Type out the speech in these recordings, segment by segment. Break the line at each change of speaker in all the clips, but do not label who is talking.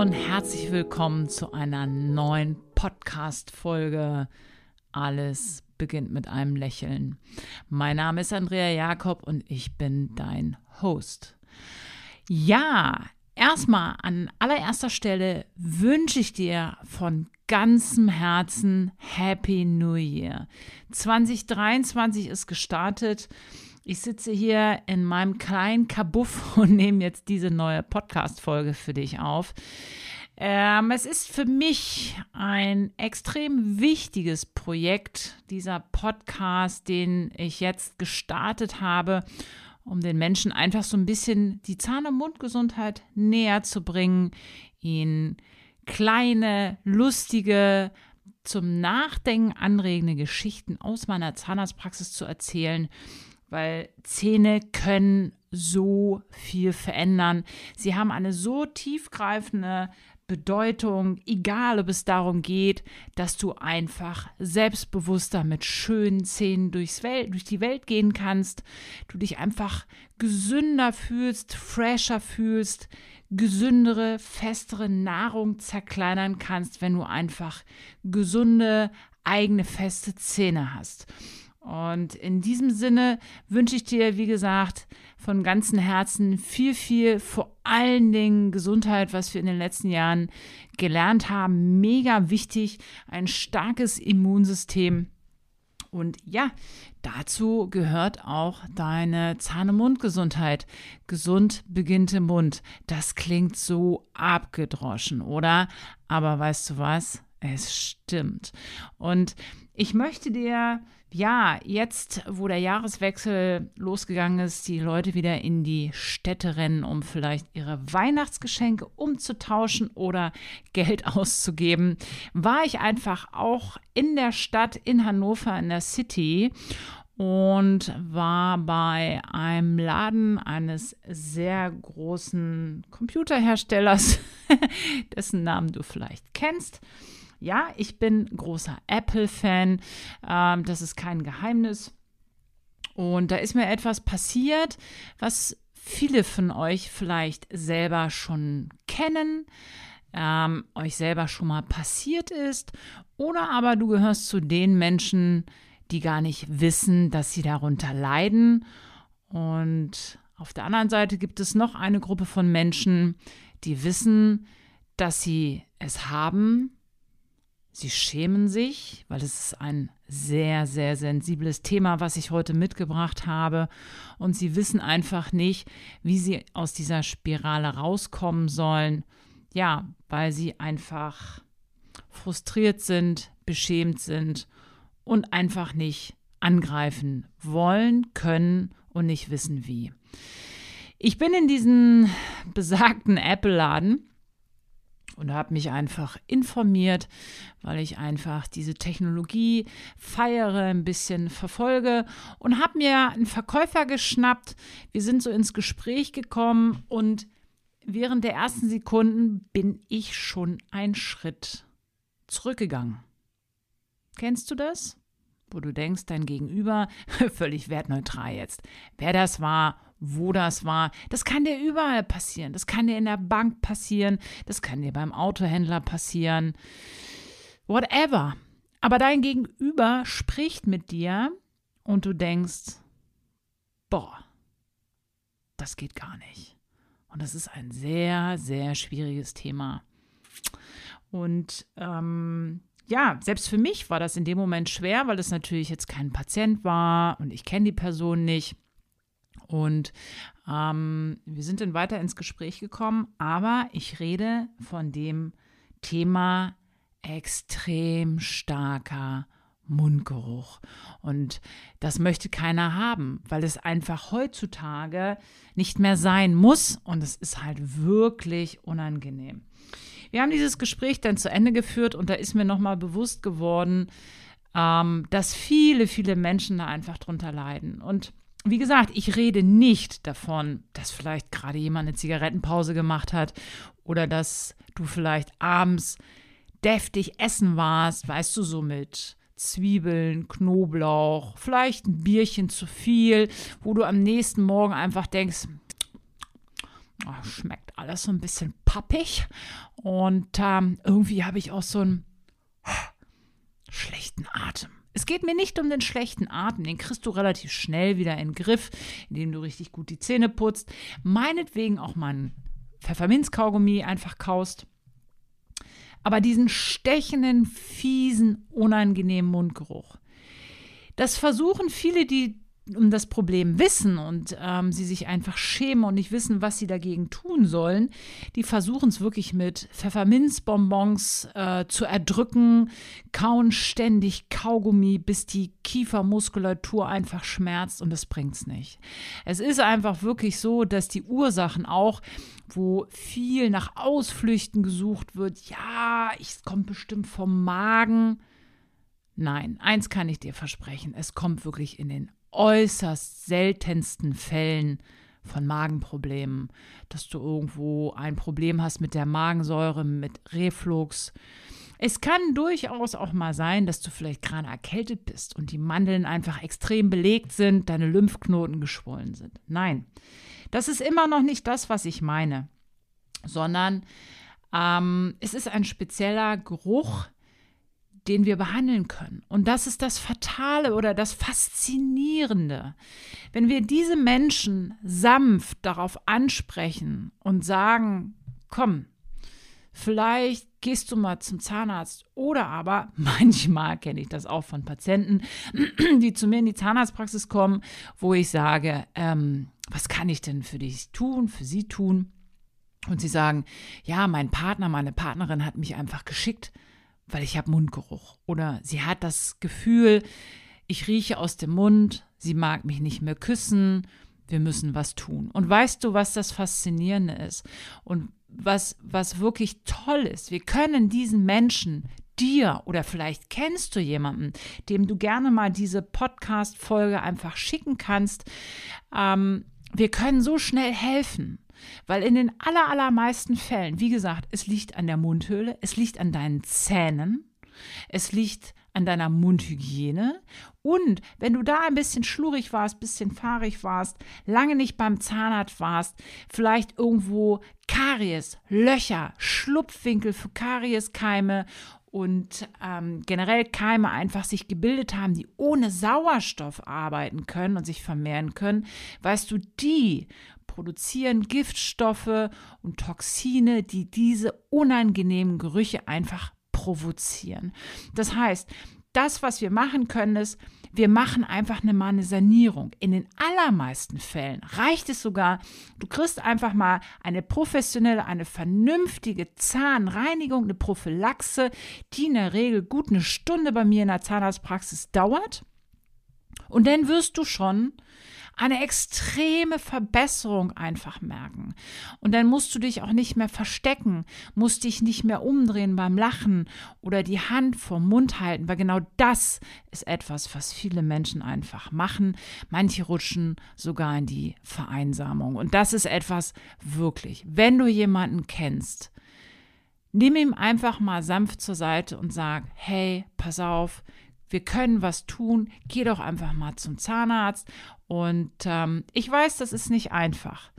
und herzlich willkommen zu einer neuen Podcast-Folge. Alles beginnt mit einem Lächeln. Mein Name ist Andrea Jakob und ich bin dein Host. Ja, erstmal an allererster Stelle wünsche ich dir von ganzem Herzen Happy New Year. 2023 ist gestartet. Ich sitze hier in meinem kleinen Kabuff und nehme jetzt diese neue Podcast-Folge für dich auf. Ähm, es ist für mich ein extrem wichtiges Projekt, dieser Podcast, den ich jetzt gestartet habe, um den Menschen einfach so ein bisschen die Zahn- und Mundgesundheit näher zu bringen, ihnen kleine, lustige, zum Nachdenken anregende Geschichten aus meiner Zahnarztpraxis zu erzählen weil Zähne können so viel verändern. Sie haben eine so tiefgreifende Bedeutung, egal ob es darum geht, dass du einfach selbstbewusster mit schönen Zähnen durchs Welt, durch die Welt gehen kannst, du dich einfach gesünder fühlst, fresher fühlst, gesündere, festere Nahrung zerkleinern kannst, wenn du einfach gesunde, eigene, feste Zähne hast. Und in diesem Sinne wünsche ich dir, wie gesagt, von ganzem Herzen viel, viel, vor allen Dingen Gesundheit, was wir in den letzten Jahren gelernt haben. Mega wichtig, ein starkes Immunsystem. Und ja, dazu gehört auch deine Zahn- und Mundgesundheit. Gesund beginnt im Mund. Das klingt so abgedroschen, oder? Aber weißt du was? Es stimmt. Und ich möchte dir ja, jetzt, wo der Jahreswechsel losgegangen ist, die Leute wieder in die Städte rennen, um vielleicht ihre Weihnachtsgeschenke umzutauschen oder Geld auszugeben, war ich einfach auch in der Stadt in Hannover in der City und war bei einem Laden eines sehr großen Computerherstellers, dessen Namen du vielleicht kennst. Ja, ich bin großer Apple-Fan. Ähm, das ist kein Geheimnis. Und da ist mir etwas passiert, was viele von euch vielleicht selber schon kennen, ähm, euch selber schon mal passiert ist. Oder aber du gehörst zu den Menschen, die gar nicht wissen, dass sie darunter leiden. Und auf der anderen Seite gibt es noch eine Gruppe von Menschen, die wissen, dass sie es haben, Sie schämen sich, weil es ist ein sehr, sehr sensibles Thema, was ich heute mitgebracht habe. Und sie wissen einfach nicht, wie sie aus dieser Spirale rauskommen sollen. Ja, weil sie einfach frustriert sind, beschämt sind und einfach nicht angreifen wollen, können und nicht wissen wie. Ich bin in diesen besagten Apple-Laden und habe mich einfach informiert, weil ich einfach diese Technologie feiere, ein bisschen verfolge und habe mir einen Verkäufer geschnappt. Wir sind so ins Gespräch gekommen und während der ersten Sekunden bin ich schon einen Schritt zurückgegangen. Kennst du das? Wo du denkst, dein Gegenüber, völlig wertneutral jetzt, wer das war wo das war. Das kann dir überall passieren. Das kann dir in der Bank passieren. Das kann dir beim Autohändler passieren. Whatever. Aber dein Gegenüber spricht mit dir und du denkst, boah, das geht gar nicht. Und das ist ein sehr, sehr schwieriges Thema. Und ähm, ja, selbst für mich war das in dem Moment schwer, weil es natürlich jetzt kein Patient war und ich kenne die Person nicht. Und ähm, wir sind dann weiter ins Gespräch gekommen, aber ich rede von dem Thema extrem starker Mundgeruch. Und das möchte keiner haben, weil es einfach heutzutage nicht mehr sein muss und es ist halt wirklich unangenehm. Wir haben dieses Gespräch dann zu Ende geführt und da ist mir nochmal bewusst geworden, ähm, dass viele, viele Menschen da einfach drunter leiden. Und wie gesagt, ich rede nicht davon, dass vielleicht gerade jemand eine Zigarettenpause gemacht hat oder dass du vielleicht abends deftig essen warst, weißt du, so mit Zwiebeln, Knoblauch, vielleicht ein Bierchen zu viel, wo du am nächsten Morgen einfach denkst, oh, schmeckt alles so ein bisschen pappig. Und ähm, irgendwie habe ich auch so einen oh, schlechten Atem. Es geht mir nicht um den schlechten Atem, den kriegst du relativ schnell wieder in den Griff, indem du richtig gut die Zähne putzt. Meinetwegen auch mal ein Pfefferminzkaugummi einfach kaust. Aber diesen stechenden, fiesen, unangenehmen Mundgeruch. Das versuchen viele, die um das Problem wissen und ähm, sie sich einfach schämen und nicht wissen, was sie dagegen tun sollen, die versuchen es wirklich mit Pfefferminzbonbons äh, zu erdrücken, kauen ständig Kaugummi, bis die Kiefermuskulatur einfach schmerzt und das bringt es nicht. Es ist einfach wirklich so, dass die Ursachen auch, wo viel nach Ausflüchten gesucht wird, ja, es kommt bestimmt vom Magen. Nein, eins kann ich dir versprechen, es kommt wirklich in den äußerst seltensten Fällen von Magenproblemen, dass du irgendwo ein Problem hast mit der Magensäure, mit Reflux. Es kann durchaus auch mal sein, dass du vielleicht gerade erkältet bist und die Mandeln einfach extrem belegt sind, deine Lymphknoten geschwollen sind. Nein, das ist immer noch nicht das, was ich meine, sondern ähm, es ist ein spezieller Geruch, den wir behandeln können. Und das ist das Fatale oder das Faszinierende. Wenn wir diese Menschen sanft darauf ansprechen und sagen, komm, vielleicht gehst du mal zum Zahnarzt oder aber manchmal kenne ich das auch von Patienten, die zu mir in die Zahnarztpraxis kommen, wo ich sage, ähm, was kann ich denn für dich tun, für sie tun? Und sie sagen, ja, mein Partner, meine Partnerin hat mich einfach geschickt weil ich habe Mundgeruch. Oder sie hat das Gefühl, ich rieche aus dem Mund, sie mag mich nicht mehr küssen, wir müssen was tun. Und weißt du, was das Faszinierende ist? Und was, was wirklich toll ist, wir können diesen Menschen, dir oder vielleicht kennst du jemanden, dem du gerne mal diese Podcast-Folge einfach schicken kannst. Ähm, wir können so schnell helfen. Weil in den aller, allermeisten Fällen, wie gesagt, es liegt an der Mundhöhle, es liegt an deinen Zähnen, es liegt an deiner Mundhygiene. Und wenn du da ein bisschen schlurig warst, bisschen fahrig warst, lange nicht beim Zahnarzt warst, vielleicht irgendwo Karies, Löcher, Schlupfwinkel für Karieskeime und ähm, generell Keime einfach sich gebildet haben, die ohne Sauerstoff arbeiten können und sich vermehren können, weißt du, die produzieren Giftstoffe und Toxine, die diese unangenehmen Gerüche einfach provozieren. Das heißt, das, was wir machen können, ist, wir machen einfach eine, mal eine Sanierung. In den allermeisten Fällen reicht es sogar, du kriegst einfach mal eine professionelle, eine vernünftige Zahnreinigung, eine Prophylaxe, die in der Regel gut eine Stunde bei mir in der Zahnarztpraxis dauert. Und dann wirst du schon eine extreme Verbesserung einfach merken. Und dann musst du dich auch nicht mehr verstecken, musst dich nicht mehr umdrehen beim Lachen oder die Hand vorm Mund halten, weil genau das ist etwas, was viele Menschen einfach machen. Manche rutschen sogar in die Vereinsamung. Und das ist etwas wirklich, wenn du jemanden kennst, nimm ihm einfach mal sanft zur Seite und sag, hey, pass auf, wir können was tun, geh doch einfach mal zum Zahnarzt. Und ähm, ich weiß, das ist nicht einfach.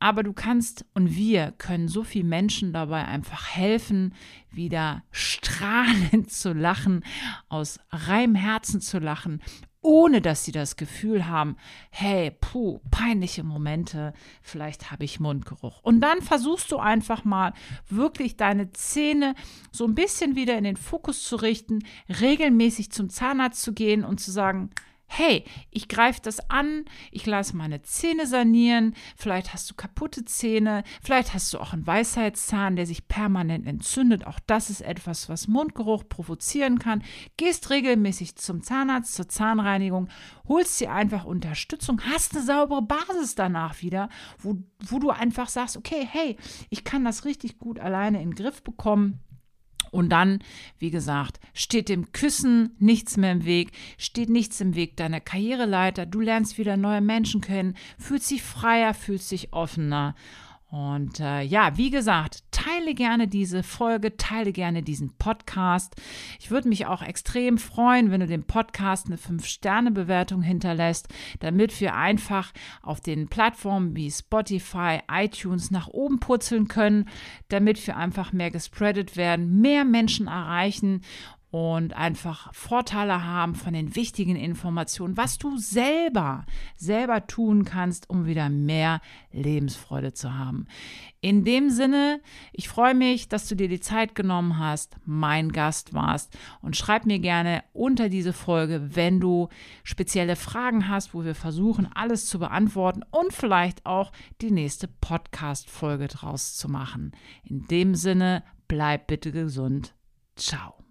Aber du kannst und wir können so vielen Menschen dabei einfach helfen, wieder strahlend zu lachen, aus reinem Herzen zu lachen ohne dass sie das Gefühl haben, hey, puh, peinliche Momente, vielleicht habe ich Mundgeruch. Und dann versuchst du einfach mal wirklich deine Zähne so ein bisschen wieder in den Fokus zu richten, regelmäßig zum Zahnarzt zu gehen und zu sagen, hey, ich greife das an, ich lasse meine Zähne sanieren, vielleicht hast du kaputte Zähne, vielleicht hast du auch einen Weisheitszahn, der sich permanent entzündet. Auch das ist etwas, was Mundgeruch provozieren kann. Gehst regelmäßig zum Zahnarzt, zur Zahnreinigung, holst dir einfach Unterstützung, hast eine saubere Basis danach wieder, wo, wo du einfach sagst, okay, hey, ich kann das richtig gut alleine in den Griff bekommen. Und dann, wie gesagt, steht dem Küssen nichts mehr im Weg, steht nichts im Weg deiner Karriereleiter. Du lernst wieder neue Menschen kennen, fühlst dich freier, fühlst dich offener. Und äh, ja, wie gesagt, teile gerne diese Folge, teile gerne diesen Podcast. Ich würde mich auch extrem freuen, wenn du dem Podcast eine 5-Sterne-Bewertung hinterlässt, damit wir einfach auf den Plattformen wie Spotify, iTunes nach oben purzeln können, damit wir einfach mehr gespreadet werden, mehr Menschen erreichen und einfach Vorteile haben von den wichtigen Informationen, was du selber, selber tun kannst, um wieder mehr Lebensfreude zu haben. In dem Sinne, ich freue mich, dass du dir die Zeit genommen hast, mein Gast warst und schreib mir gerne unter diese Folge, wenn du spezielle Fragen hast, wo wir versuchen, alles zu beantworten und vielleicht auch die nächste Podcast-Folge draus zu machen. In dem Sinne, bleib bitte gesund. Ciao.